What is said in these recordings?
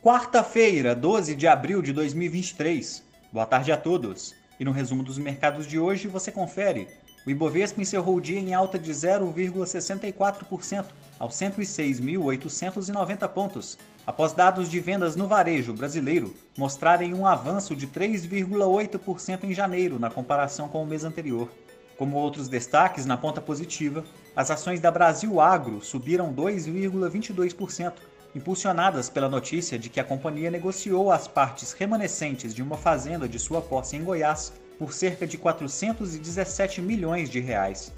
Quarta-feira, 12 de abril de 2023. Boa tarde a todos. E no resumo dos mercados de hoje você confere. O Ibovespa encerrou o dia em alta de 0,64%, aos 106.890 pontos, após dados de vendas no varejo brasileiro mostrarem um avanço de 3,8% em janeiro na comparação com o mês anterior. Como outros destaques na ponta positiva, as ações da Brasil Agro subiram 2,22%, impulsionadas pela notícia de que a companhia negociou as partes remanescentes de uma fazenda de sua posse em Goiás por cerca de 417 milhões de reais.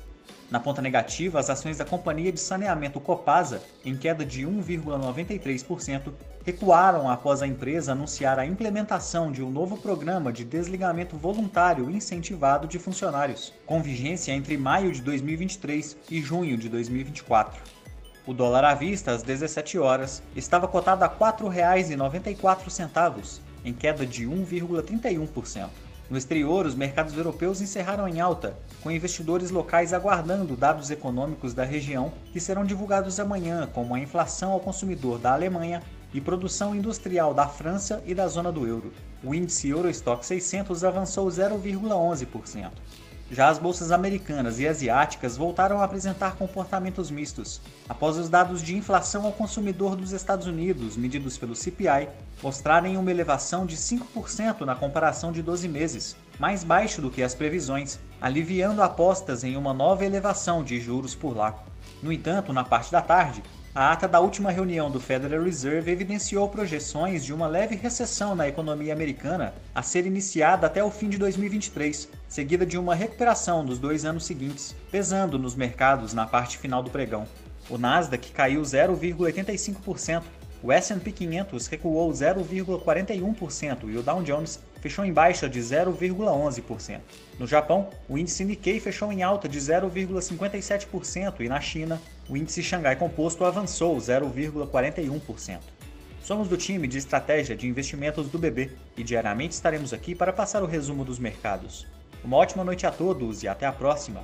Na ponta negativa, as ações da Companhia de Saneamento Copasa, em queda de 1,93%, recuaram após a empresa anunciar a implementação de um novo programa de desligamento voluntário incentivado de funcionários, com vigência entre maio de 2023 e junho de 2024. O dólar à vista, às 17 horas, estava cotado a R$ 4,94, em queda de 1,31%. No exterior, os mercados europeus encerraram em alta, com investidores locais aguardando dados econômicos da região que serão divulgados amanhã, como a inflação ao consumidor da Alemanha e produção industrial da França e da zona do euro. O índice Eurostock 600 avançou 0,11%. Já as bolsas americanas e asiáticas voltaram a apresentar comportamentos mistos, após os dados de inflação ao consumidor dos Estados Unidos, medidos pelo CPI, mostrarem uma elevação de 5% na comparação de 12 meses, mais baixo do que as previsões, aliviando apostas em uma nova elevação de juros por lá. No entanto, na parte da tarde, a ata da última reunião do Federal Reserve evidenciou projeções de uma leve recessão na economia americana a ser iniciada até o fim de 2023, seguida de uma recuperação dos dois anos seguintes, pesando nos mercados na parte final do pregão. O Nasdaq caiu 0,85%, o S&P 500 recuou 0,41% e o Dow Jones fechou em baixa de 0,11%. No Japão, o índice Nikkei fechou em alta de 0,57% e na China, o índice Xangai Composto avançou 0,41%. Somos do time de estratégia de investimentos do BB e diariamente estaremos aqui para passar o resumo dos mercados. Uma ótima noite a todos e até a próxima!